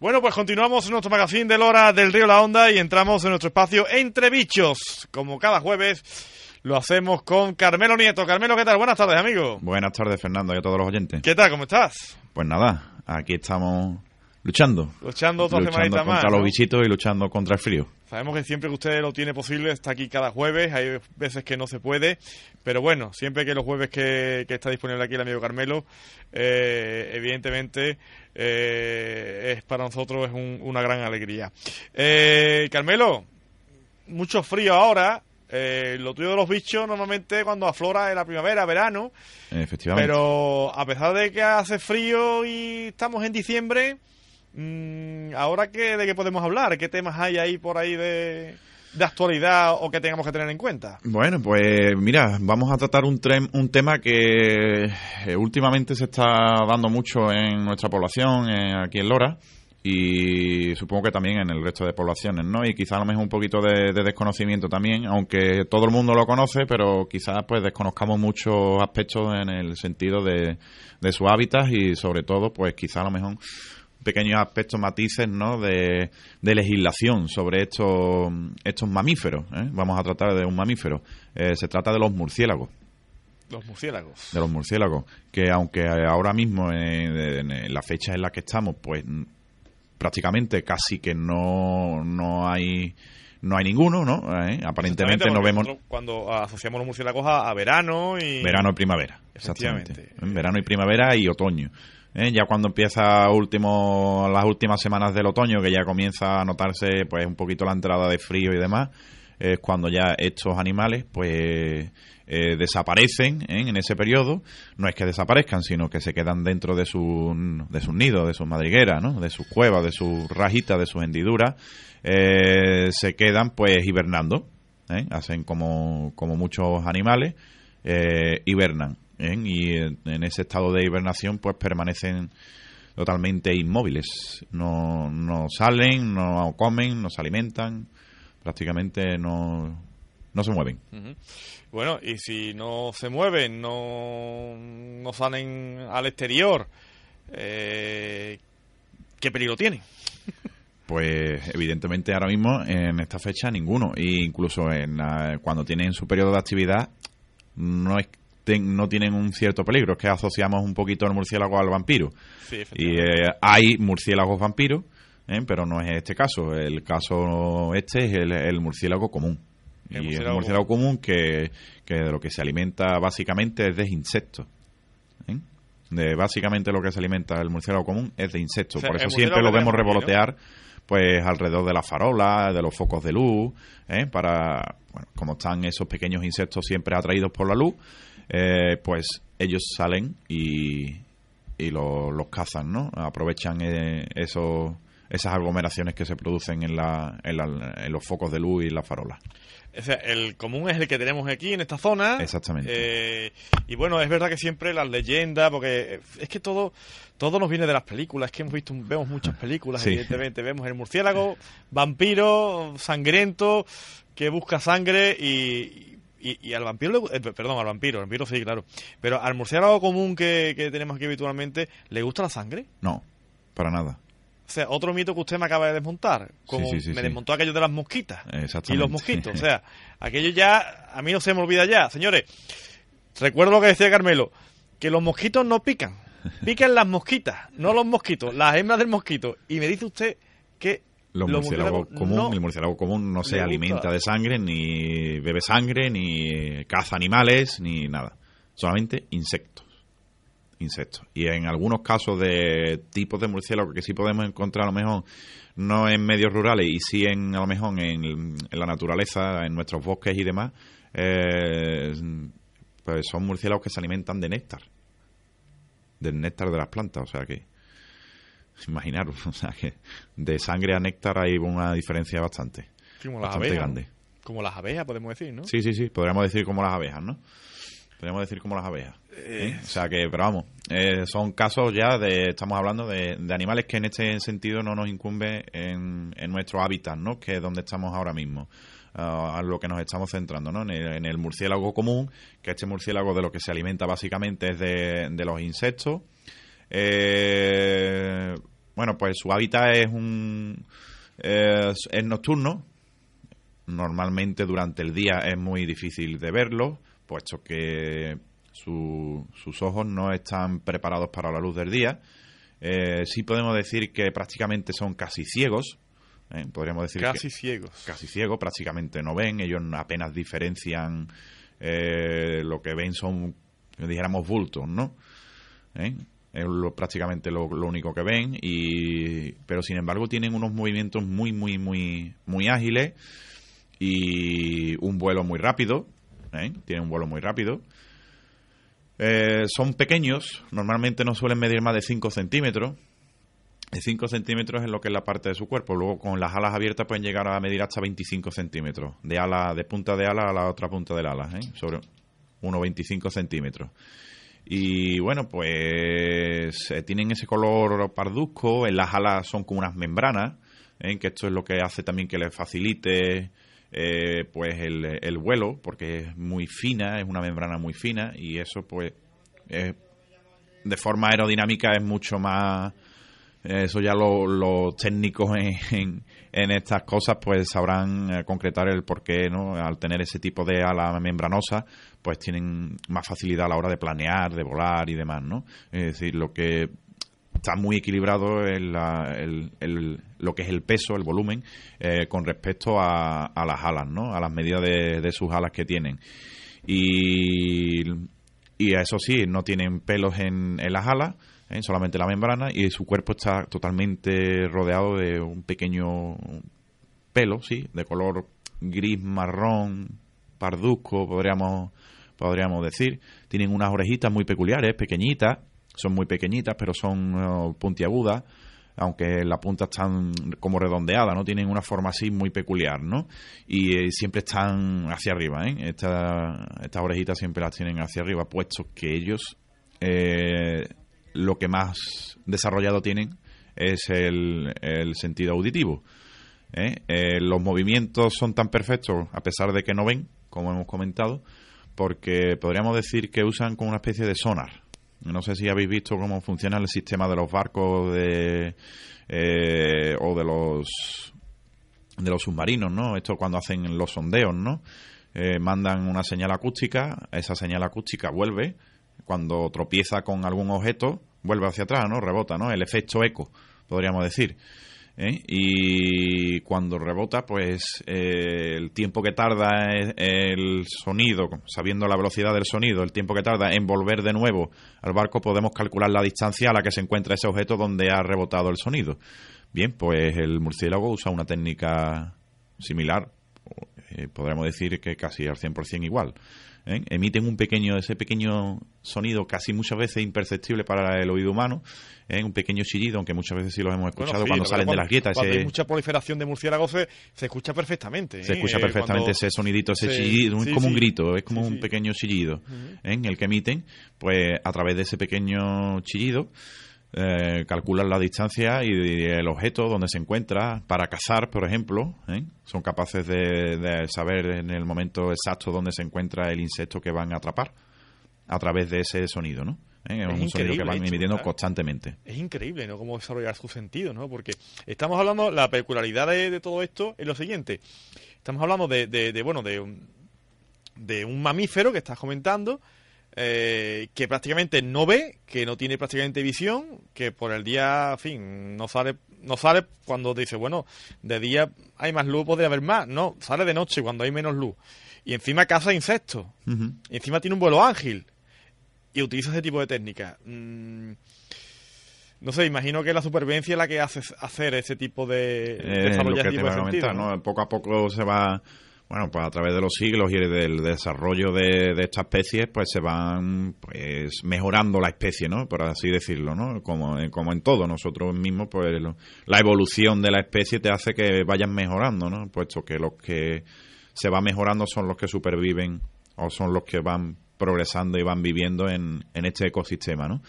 Bueno, pues continuamos en nuestro magazine de Lora del Río La Honda y entramos en nuestro espacio Entre Bichos. Como cada jueves, lo hacemos con Carmelo Nieto. Carmelo, ¿qué tal? Buenas tardes, amigo. Buenas tardes, Fernando, y a todos los oyentes. ¿Qué tal? ¿Cómo estás? Pues nada, aquí estamos luchando. Luchando otra luchando contra más. los ¿no? bichitos y luchando contra el frío. Sabemos que siempre que usted lo tiene posible está aquí cada jueves, hay veces que no se puede, pero bueno, siempre que los jueves que, que está disponible aquí el amigo Carmelo, eh, evidentemente eh, es para nosotros es un- una gran alegría. Eh, Carmelo, mucho frío ahora, eh, lo tuyo de los bichos normalmente cuando aflora en la primavera, verano, Efectivamente. pero a pesar de que hace frío y estamos en diciembre, mm, ahora que, de qué podemos hablar, qué temas hay ahí por ahí de, de actualidad o que tengamos que tener en cuenta. Bueno, pues mira, vamos a tratar un, un tema que eh, últimamente se está dando mucho en nuestra población, eh, aquí en Lora, y supongo que también en el resto de poblaciones, ¿no? Y quizá a lo mejor un poquito de, de desconocimiento también, aunque todo el mundo lo conoce, pero quizás pues desconozcamos muchos aspectos en el sentido de, de su hábitat y sobre todo pues quizá a lo mejor pequeños aspectos, matices, ¿no? De, de legislación sobre estos, estos mamíferos. ¿eh? Vamos a tratar de un mamífero. Eh, se trata de los murciélagos. Los murciélagos. De los murciélagos. Que aunque ahora mismo, en, la fecha en la que estamos, pues mm, prácticamente casi que no, no hay no hay ninguno, ¿no? ¿Eh? Aparentemente no vemos Cuando asociamos los murciélagos a, a verano y... verano y primavera. Exactamente. En Verano y primavera y otoño. ¿Eh? Ya cuando empieza último, las últimas semanas del otoño, que ya comienza a notarse pues un poquito la entrada de frío y demás, es cuando ya estos animales pues eh, desaparecen ¿eh? en ese periodo. No es que desaparezcan, sino que se quedan dentro de, su, de sus nidos, de sus madrigueras, ¿no? de sus cuevas, de sus rajitas, de sus hendiduras. se quedan pues hibernando. Hacen como, como muchos animales, hibernan. ¿Eh? Y en en ese estado de hibernación pues permanecen totalmente inmóviles. No, no salen, no comen, no se alimentan, prácticamente no, no se mueven. Bueno, y si no se mueven, no, no salen al exterior, eh, ¿qué peligro tienen? Pues evidentemente ahora mismo en esta fecha ninguno. E incluso en la- cuando tienen su periodo de actividad no, es, ten- no tienen un cierto peligro. Es que asociamos un poquito al murciélago al vampiro. Sí, Y eh, hay murciélagos vampiros, ¿eh? pero no es este caso. El caso este es el, el murciélago común. El y es murciélago un murciélago común que, que de lo que se alimenta básicamente es de insectos. ¿eh? De básicamente lo que se alimenta el murciélago común es de insectos. O sea, Por el eso siempre lo vemos revolotear pues alrededor de la farola, de los focos de luz, ¿eh? para, bueno, como están esos pequeños insectos siempre atraídos por la luz, eh, pues ellos salen y, y lo- los cazan, ¿no? Aprovechan eh, esos, esas aglomeraciones que se producen en, la, en, la- en los focos de luz y la farola. O sea, el común es el que tenemos aquí en esta zona. Exactamente. Eh, y bueno, es verdad que siempre las leyendas, porque es que todo todo nos viene de las películas, es que hemos visto vemos muchas películas, Sí. evidentemente. Vemos el murciélago, vampiro, sangriento, que busca sangre y, y, y al vampiro, le eh, perdón, al vampiro, al vampiro sí, claro. Pero al murciélago común que, que tenemos aquí habitualmente, ¿le gusta la sangre? No, para nada. O sea, otro mito que usted me acaba de desmontar, como Sí, sí, sí, me desmontó aquello de las mosquitas y los mosquitos. O sea, aquello ya, a mí no se me olvida ya. Señores, recuerdo lo que decía Carmelo, que los mosquitos no pican, pican las mosquitas, no los mosquitos, las hembras del mosquito. Y me dice usted que Los murciélagos común, no- el murciélago común no se alimenta de sangre, ni bebe sangre, ni caza animales, ni nada. Solamente insectos. Insectos. Y en algunos casos de tipos de murciélagos que sí podemos encontrar a lo mejor no en medios rurales y sí en a lo mejor en, en la naturaleza, en nuestros bosques y demás, eh, pues son murciélagos que se alimentan de néctar. Del néctar de las plantas, o sea que imaginaros, o sea que de sangre a néctar hay una diferencia bastante, como las bastante abejas, grande. ¿no? como las abejas podemos decir, ¿no? Sí, sí, sí, podríamos decir como las abejas, ¿no? Podríamos decir como las abejas. ¿eh? O sea que, pero vamos, eh, son casos ya de, estamos hablando de, de animales que en este sentido no nos incumbe en, en nuestro hábitat, ¿no? Que es donde estamos ahora mismo. ah, a lo que nos estamos centrando, ¿no? En el, en el murciélago común, que este murciélago de lo que se alimenta básicamente es de, de los insectos. Eh, bueno, pues su hábitat es un es, nocturno. Normalmente durante el día es muy difícil de verlo, puesto que sus ojos no están preparados para la luz del día. Eh, sí podemos decir que prácticamente son casi ciegos. ¿eh? podríamos decir casi ciegos. Casi ciegos, prácticamente no ven. Ellos apenas diferencian. Eh, lo que ven son, dijéramos, bultos, ¿no? Es prácticamente lo, único que ven y pero sin embargo tienen unos movimientos muy muy muy muy ágiles y un vuelo muy rápido ¿eh? tienen un vuelo muy rápido. Eh, son pequeños normalmente no suelen medir más de 5 centímetros. De 5 centímetros es lo que es la parte de su cuerpo. Luego con las alas abiertas pueden llegar a medir hasta 25 centímetros. De ala de punta de ala a la otra punta del ala ¿eh? sobre 1,25 centímetros y bueno, pues eh, tienen ese color parduzco, en las alas son como unas membranas, ¿eh? que esto es lo que hace también que les facilite eh, pues el, vuelo, porque es muy fina, es una membrana muy fina y eso pues de forma aerodinámica es mucho más eso ya los técnicos en, en, estas cosas pues sabrán concretar el por qué ¿no? al tener ese tipo de ala membranosa pues tienen más facilidad a la hora de planear, de volar y demás, ¿no? Es decir, lo que está muy equilibrado el, lo que es el peso, el volumen, eh, con respecto a, las alas, ¿no? A las medidas de, sus alas que tienen. Y, y eso sí, no tienen pelos en, las alas, ¿eh? solamente la membrana, y su cuerpo está totalmente rodeado de un pequeño pelo, sí, de color gris marrón, parduzco, podríamos podríamos decir. Tienen unas orejitas muy peculiares, pequeñitas, son muy pequeñitas, pero son uh, puntiagudas, aunque la punta están como redondeada, ¿no? Tienen una forma así muy peculiar, ¿no? Y eh, siempre están hacia arriba, ¿eh? estas orejitas siempre las tienen hacia arriba, puesto que ellos eh, lo que más desarrollado tienen es el, sentido auditivo. ¿eh? los movimientos son tan perfectos, a pesar de que no ven, como hemos comentado, porque podríamos decir que usan como una especie de sonar. No sé si habéis visto cómo funciona el sistema de los barcos de, eh, o de los de los submarinos, ¿no? Esto cuando hacen los sondeos, ¿no? Eh, mandan una señal acústica, esa señal acústica vuelve, cuando tropieza con algún objeto, vuelve hacia atrás, ¿no? Rebota, ¿no? El efecto eco, podríamos decir. ¿eh? y cuando rebota, pues eh, el tiempo que tarda el sonido, sabiendo la velocidad del sonido, el tiempo que tarda en volver de nuevo al barco, podemos calcular la distancia a la que se encuentra ese objeto donde ha rebotado el sonido. Bien, pues el murciélago usa una técnica similar, eh, podríamos decir que casi al 100% igual. ¿Eh? emiten un pequeño, ese pequeño sonido casi muchas veces imperceptible para el oído humano, ¿eh? un pequeño chillido, aunque muchas veces sí los hemos escuchado cuando salen de las grietas. Cuando hay mucha proliferación de murciélagos se, escucha perfectamente. Se escucha ¿eh? perfectamente ese sonidito, ese chillido, es como un grito, es como un pequeño chillido en el que emiten, pues a través de ese pequeño chillido eh, calculan la distancia y el objeto donde se encuentra para cazar, por ejemplo. ¿eh? Son capaces de, saber en el momento exacto dónde se encuentra el insecto que van a atrapar a través de ese sonido, ¿no? ¿Eh? Es, un sonido que van emitiendo constantemente. Es increíble, ¿no? Cómo desarrollar su sentido, ¿no? Porque estamos hablando, la peculiaridad de, todo esto es lo siguiente. Estamos hablando de, de bueno, de un, de un mamífero que estás comentando, eh, que prácticamente no ve, que no tiene prácticamente visión, que por el día, en fin, no sale, no sale cuando dice, bueno, de día hay más luz, podría haber más. No, sale de noche cuando hay menos luz. Y encima caza insectos. y encima tiene un vuelo ágil. Y utiliza ese tipo de técnicas. Mm, no sé, imagino que la supervivencia es la que hace hacer ese tipo de... ¿no? Poco a poco se va bueno, pues a través de los siglos y del desarrollo de, de estas especies, pues se van pues mejorando la especie, ¿no? Por así decirlo, ¿no? Como, como en todo, nosotros mismos, pues la evolución de la especie te hace que vayan mejorando, ¿no? Puesto que los que se van mejorando son los que superviven o son los que van progresando y van viviendo en, en este ecosistema, ¿no?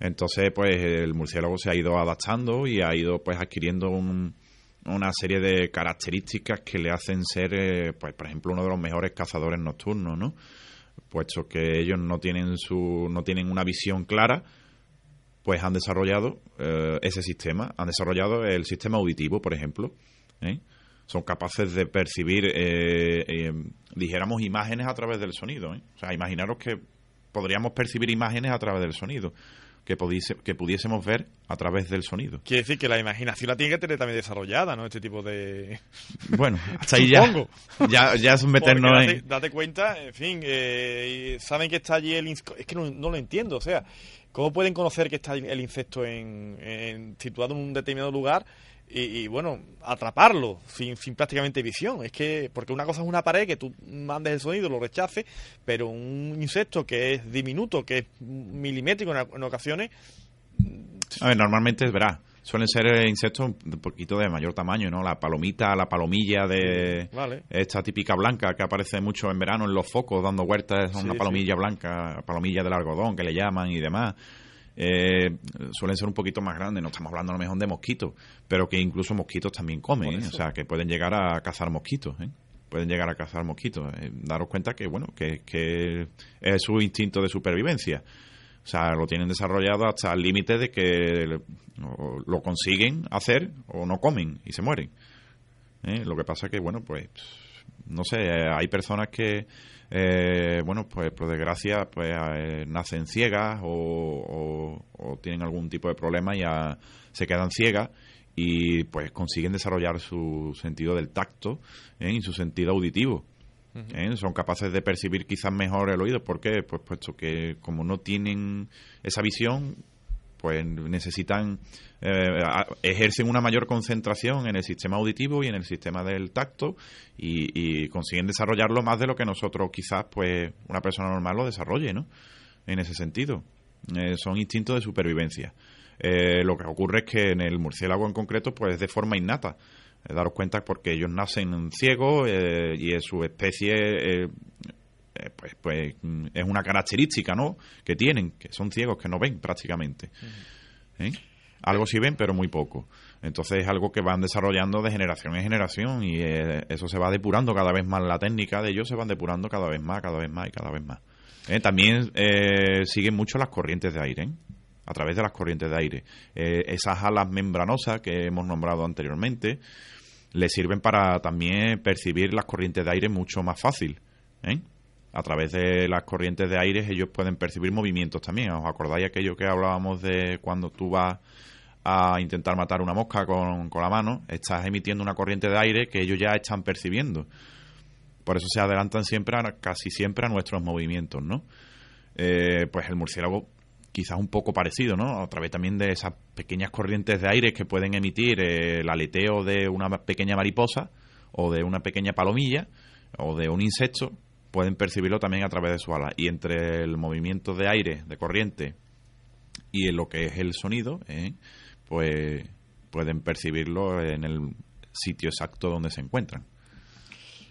Entonces, pues el murciélago se ha ido adaptando y ha ido pues adquiriendo un, una serie de características que le hacen ser, eh, pues por ejemplo, uno de los mejores cazadores nocturnos, ¿no? Puesto que ellos no tienen su, no tienen una visión clara, pues han desarrollado eh, ese sistema, han desarrollado el sistema auditivo, por ejemplo. ¿eh? Son capaces de percibir, eh, dijéramos, imágenes a través del sonido. O sea, imaginaros que podríamos percibir imágenes a través del sonido que, que pudiésemos ver a través del sonido. Quiere decir que la imaginación la tiene que tener también desarrollada, ¿no? Este tipo de... Bueno, hasta ahí ya, ya, ya es meternos date, date, cuenta, en fin, eh, saben que está allí el... Es que no, lo entiendo, o sea, ¿cómo pueden conocer que está el insecto en situado en un determinado lugar y, bueno, atraparlo sin, sin prácticamente visión. Es que, porque una cosa es una pared que tú mandes el sonido, lo rechaces, pero un insecto que es diminuto, que es milimétrico en, ocasiones. A ver, normalmente, verás, suelen ser insectos un poquito de mayor tamaño, ¿no? La palomita, la palomilla de esta típica blanca que aparece mucho en verano en los focos dando vueltas, es una palomilla blanca, palomilla del algodón que le llaman y demás eh, suelen ser un poquito más grandes. No estamos hablando a lo mejor de mosquitos, pero que incluso mosquitos también comen, ¿eh? o sea, que pueden llegar a cazar mosquitos. ¿eh? Pueden llegar a cazar mosquitos. Eh, daros cuenta que, bueno, que, que es su instinto de supervivencia. O sea, lo tienen desarrollado hasta el límite de que lo consiguen hacer o no comen y se mueren. Lo que pasa que, bueno, pues, no sé, hay personas que eh, bueno, pues por desgracia, pues eh, nacen ciegas o, tienen algún tipo de problema y ya se quedan ciegas y pues consiguen desarrollar su sentido del tacto ¿eh? y su sentido auditivo. Son capaces de percibir quizás mejor el oído. ¿Por qué? Pues puesto que como no tienen esa visión, pues necesitan, eh, ejercen una mayor concentración en el sistema auditivo y en el sistema del tacto y, consiguen desarrollarlo más de lo que nosotros quizás, pues, una persona normal lo desarrolle, ¿no? En ese sentido. Eh, son instintos de supervivencia. Eh, lo que ocurre es que en el murciélago en concreto, pues, de forma innata. daros cuenta porque ellos nacen ciegos y es su especie eh, pues, pues mm, es una característica, ¿no? Que tienen, que son ciegos, que no ven prácticamente. ¿Eh? Algo sí ven, pero muy poco. Entonces es algo que van desarrollando de generación en generación y eh, eso se va depurando cada vez más. La técnica de ellos se van depurando cada vez más, cada vez más y cada vez más. También siguen mucho las corrientes de aire, a través de las corrientes de aire. esas alas membranosas que hemos nombrado anteriormente les sirven para también percibir las corrientes de aire mucho más fácil. ¿eh? A través de las corrientes de aire ellos pueden percibir movimientos también. ¿Os acordáis aquello que hablábamos de cuando tú vas a intentar matar una mosca con, con, la mano? Estás emitiendo una corriente de aire que ellos ya están percibiendo. Por eso se adelantan siempre, casi siempre a nuestros movimientos, ¿no? Eh, pues el murciélago quizás un poco parecido, ¿no? A través también de esas pequeñas corrientes de aire que pueden emitir el aleteo de una pequeña mariposa o de una pequeña palomilla o de un insecto, pueden percibirlo también a través de su ala. Y entre el movimiento de aire, de corriente, y lo que es el sonido, ¿eh? pues pueden percibirlo en el sitio exacto donde se encuentran.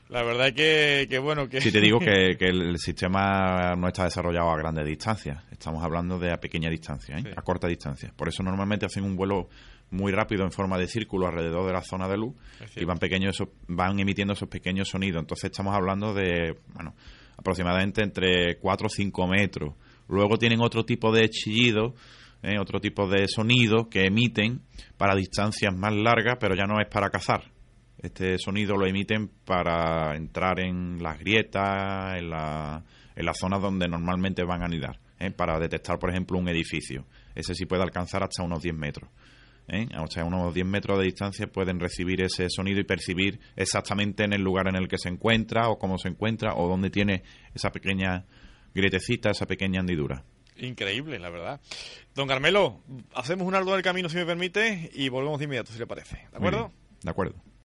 La verdad que, que bueno que... Si te digo que, el sistema no está desarrollado a grandes distancias, estamos hablando de a pequeña distancia, ¿eh? a corta distancia. Por eso normalmente hacen un vuelo muy rápido en forma de círculo alrededor de la zona de luz y van pequeños van emitiendo esos pequeños sonidos. Entonces estamos hablando de, bueno, aproximadamente entre 4 o 5 metros. Luego tienen otro tipo de chillido, ¿eh? otro tipo de sonido que emiten para distancias más largas, pero ya no es para cazar. Este sonido lo emiten para entrar en las grietas, en, la, en las zonas donde normalmente van a anidar, ¿eh? para detectar, por ejemplo, un edificio. Ese sí puede alcanzar hasta unos 10 metros. ¿Eh? o sea, unos 10 metros de distancia pueden recibir ese sonido y percibir exactamente en el lugar en el que se encuentra o cómo se encuentra o dónde tiene esa pequeña grietecita, esa pequeña hendidura. Increíble, la verdad. Don Carmelo, hacemos un arduo del camino si me permite y volvemos de inmediato, si le parece. ¿De acuerdo? De acuerdo.